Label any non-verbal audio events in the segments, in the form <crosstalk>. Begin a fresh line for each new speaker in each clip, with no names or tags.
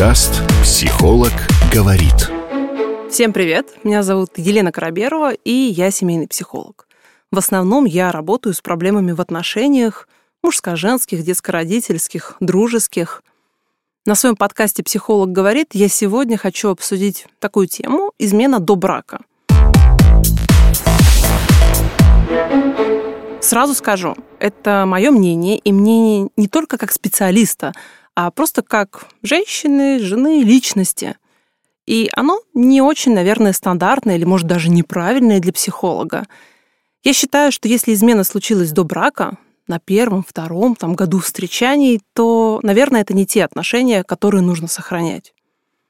Подкаст «Психолог говорит».
Всем привет! Меня зовут Елена Караберова, и я семейный психолог. В основном я работаю с проблемами в отношениях мужско-женских, детско-родительских, дружеских. На своем подкасте «Психолог говорит» я сегодня хочу обсудить такую тему – измена до брака. Сразу скажу, это мое мнение, и мнение не только как специалиста, а просто как женщины, жены, личности. И оно не очень, наверное, стандартное или, может, даже неправильное для психолога. Я считаю, что если измена случилась до брака, на первом, втором там, году встречаний, то, наверное, это не те отношения, которые нужно сохранять.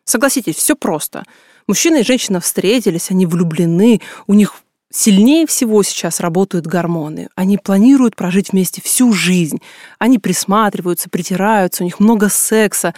Согласитесь, все просто. Мужчина и женщина встретились, они влюблены, у них Сильнее всего сейчас работают гормоны. Они планируют прожить вместе всю жизнь. Они присматриваются, притираются, у них много секса.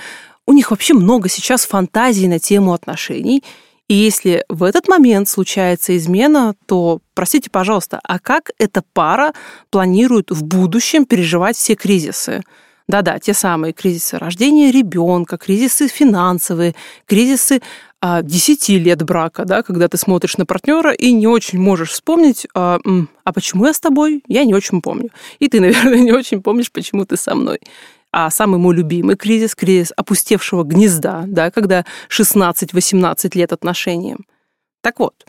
У них вообще много сейчас фантазий на тему отношений. И если в этот момент случается измена, то, простите, пожалуйста, а как эта пара планирует в будущем переживать все кризисы? Да-да, те самые кризисы рождения ребенка, кризисы финансовые, кризисы 10 а, лет брака, да, когда ты смотришь на партнера и не очень можешь вспомнить, а, а почему я с тобой, я не очень помню. И ты, <laughs> наверное, не очень помнишь, почему ты со мной. А самый мой любимый кризис, кризис опустевшего гнезда, да, когда 16-18 лет отношениям. Так вот,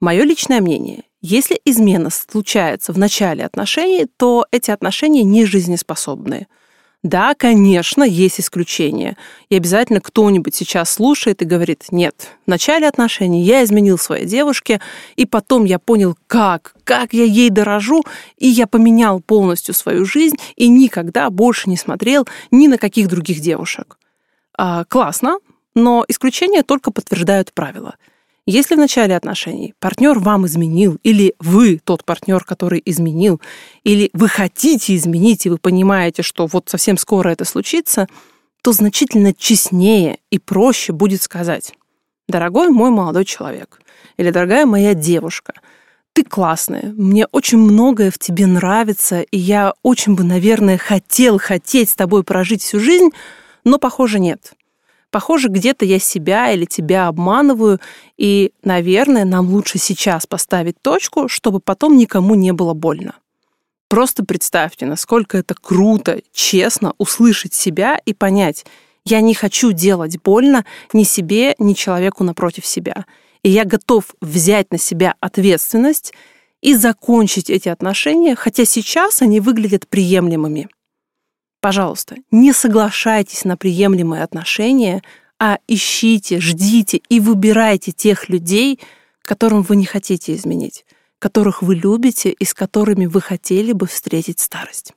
мое личное мнение, если измена случается в начале отношений, то эти отношения не жизнеспособные – да, конечно, есть исключения. И обязательно кто-нибудь сейчас слушает и говорит, нет, в начале отношений я изменил своей девушке, и потом я понял, как, как я ей дорожу, и я поменял полностью свою жизнь и никогда больше не смотрел ни на каких других девушек. А, классно, но исключения только подтверждают правила – если в начале отношений? Партнер вам изменил, или вы тот партнер, который изменил, или вы хотите изменить, и вы понимаете, что вот совсем скоро это случится, то значительно честнее и проще будет сказать, дорогой мой молодой человек, или дорогая моя девушка, ты классная, мне очень многое в тебе нравится, и я очень бы, наверное, хотел хотеть с тобой прожить всю жизнь, но, похоже, нет. Похоже, где-то я себя или тебя обманываю, и, наверное, нам лучше сейчас поставить точку, чтобы потом никому не было больно. Просто представьте, насколько это круто, честно услышать себя и понять, я не хочу делать больно ни себе, ни человеку напротив себя. И я готов взять на себя ответственность и закончить эти отношения, хотя сейчас они выглядят приемлемыми. Пожалуйста, не соглашайтесь на приемлемые отношения, а ищите, ждите и выбирайте тех людей, которым вы не хотите изменить, которых вы любите и с которыми вы хотели бы встретить старость.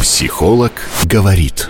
Психолог говорит.